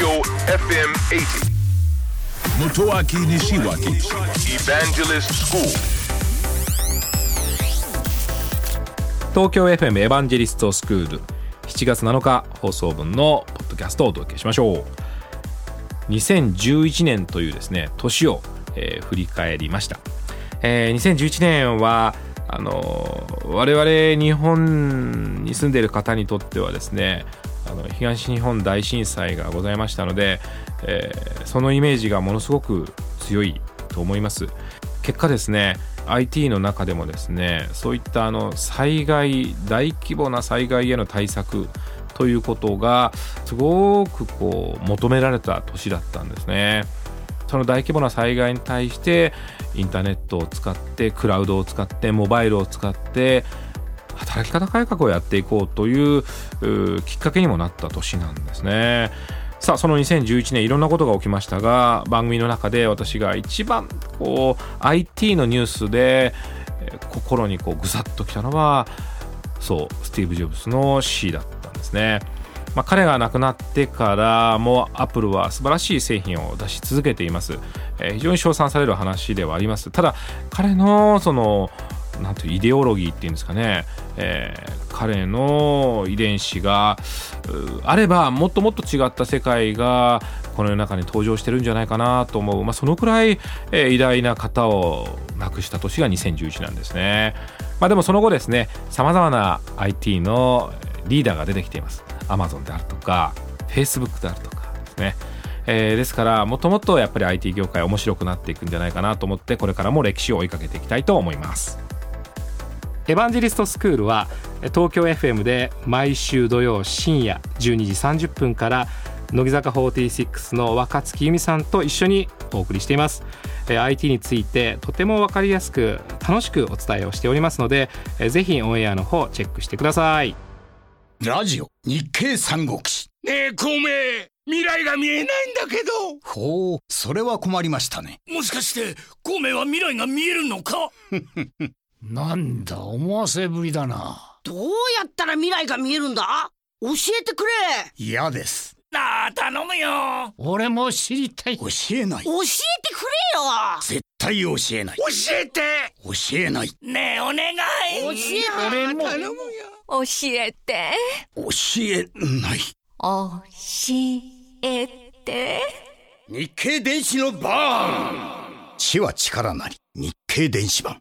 Tokyo FM 80. Motoaki Nishiwaki Evangelist School. 東京 FM エヴァンジェリストスクール7月7日放送分のポッドキャストをお届けしましょう2011年というですね年を、えー振り返りました、えー2011年はあのー我々日本に住んでいる方にとってはですねあの東日本大震災がございましたので、えーそのイメージがものすごく強いと思います。結果ですね IT の中でもですねそういったあの災害大規模な災害への対策ということがすごくこう求められた年だったんですね。その大規模な災害に対してインターネットを使ってクラウドを使ってモバイルを使って働き方改革をやっていこうというきっかけにもなった年なんですね。さあその2011年いろんなことが起きましたが番組の中で私が一番こう IT のニュースで心にこうぐさっときたのはそうスティーブ・ジョブズの死だったんですね。まあ、彼が亡くなってからもアップルは素晴らしい製品を出し続けています、えー非常に称賛される話ではありますただ彼のそのなんというイデオロギーっていうんですかね、えー彼の遺伝子があればもっともっと違った世界がこの世の中に登場してるんじゃないかなと思う、まあ、そのくらい、えー偉大な方を亡くした年が2011なんですね。まあ、でもその後ですねさまざまな IT のリーダーが出てきています。Amazon であるとか Facebook であるとかですね、えーですからもっともっとやっぱり IT 業界面白くなっていくんじゃないかなと思ってこれからも歴史を追いかけていきたいと思います。エヴァンジェリストスクールはえ東京 FM で毎週土曜深夜12時30分から乃木坂46の若月由美さんと一緒にお送りしています。え IT についてとても分かりやすく楽しくお伝えをしておりますのでえぜひオンエアの方チェックしてください。ラジオ日経三国志。ねえ、孔明。未来が見えないんだけど。ほうそれは困りましたね。もしかして、孔明は未来が見えるのか？なんだ思わせぶりだな。どうやったら未来が見えるんだ？教えてくれ。嫌です。なあ、頼むよ。俺も知りたい。教えない。教えてくれよ。絶対教えない。教えて。教えない。ねえ、お願い。教え俺も。頼むよ。教えて。教えない。教えて。日経電子のバーン知は力なり。日経電子版